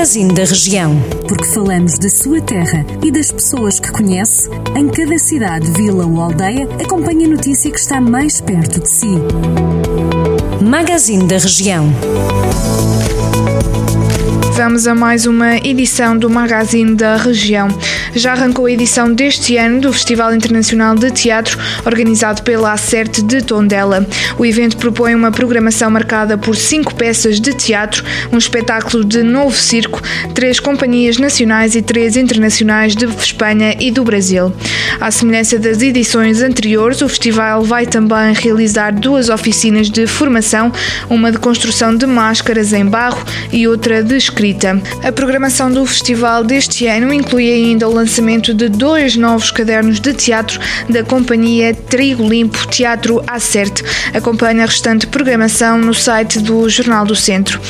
Magazine da Região. Porque falamos da sua terra e das pessoas que conhece, em cada cidade, vila ou aldeia, acompanhe a notícia que está mais perto de si. Magazine da Região. Vamos a mais uma edição do Magazine da Região. Já arrancou a edição deste ano do Festival Internacional de Teatro, organizado pela Acerte de Tondela. O evento propõe uma programação marcada por cinco peças de teatro, um espetáculo de novo circo, três companhias nacionais e três internacionais de Espanha e do Brasil. À semelhança das edições anteriores, o festival vai também realizar duas oficinas de formação, uma de construção de máscaras em barro e outra de escrita. A programação do festival deste ano inclui ainda o lançamento de dois novos cadernos de teatro da companhia Trigo Limpo Teatro Acerte. Acompanha a restante programação no site do Jornal do Centro.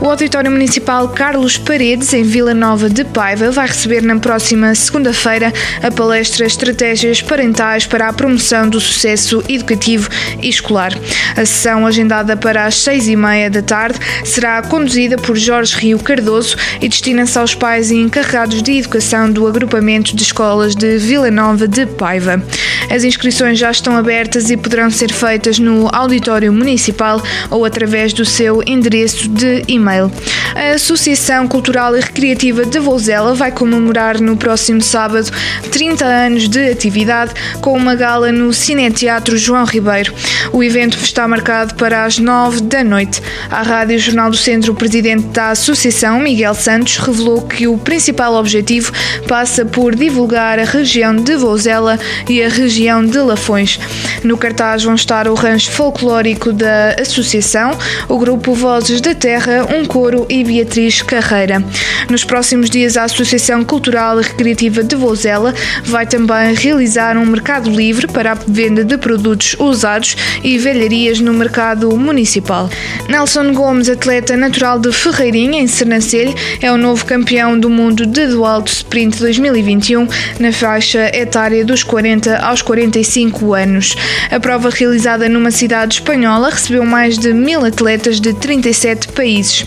O Auditório Municipal Carlos Paredes, em Vila Nova de Paiva, vai receber na próxima segunda-feira a palestra Estratégias Parentais para a Promoção do Sucesso Educativo e Escolar. A sessão, agendada para as seis e meia da tarde, será conduzida por Jorge Rio Cardoso Cardoso e destina-se aos pais e encarregados de educação do agrupamento de escolas de Vila Nova de Paiva. As inscrições já estão abertas e poderão ser feitas no auditório municipal ou através do seu endereço de e-mail. A Associação Cultural e Recreativa de Vouzela vai comemorar no próximo sábado 30 anos de atividade com uma gala no Cineteatro João Ribeiro. O evento está marcado para as 9 da noite. A Rádio Jornal do Centro, o presidente da Associação, Miguel Santos, revelou que o principal objetivo passa por divulgar a região de Vouzela e a região de Lafões. No cartaz vão estar o rancho folclórico da Associação, o grupo Vozes da Terra, um coro e Beatriz Carreira. Nos próximos dias, a Associação Cultural e Recreativa de Vouzela vai também realizar um mercado livre para a venda de produtos usados e velharias no mercado municipal. Nelson Gomes, atleta natural de Ferreirinha, em Sernancelho, é o novo campeão do mundo de do alto sprint 2021 na faixa etária dos 40 aos 45 anos. A prova realizada numa cidade espanhola recebeu mais de mil atletas de 37 países.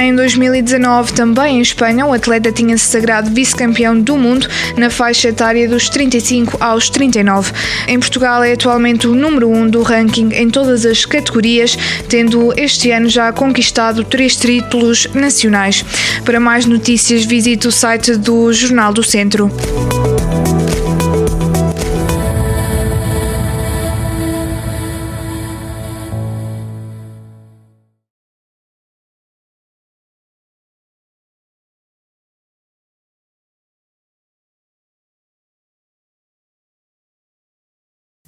Em 2019, também em Espanha, o atleta tinha se sagrado vice-campeão do mundo na faixa etária dos 35 aos 39. Em Portugal é atualmente o número 1 um do ranking em todas as categorias, tendo este ano já conquistado três títulos nacionais. Para mais notícias, visite o site do Jornal do Centro.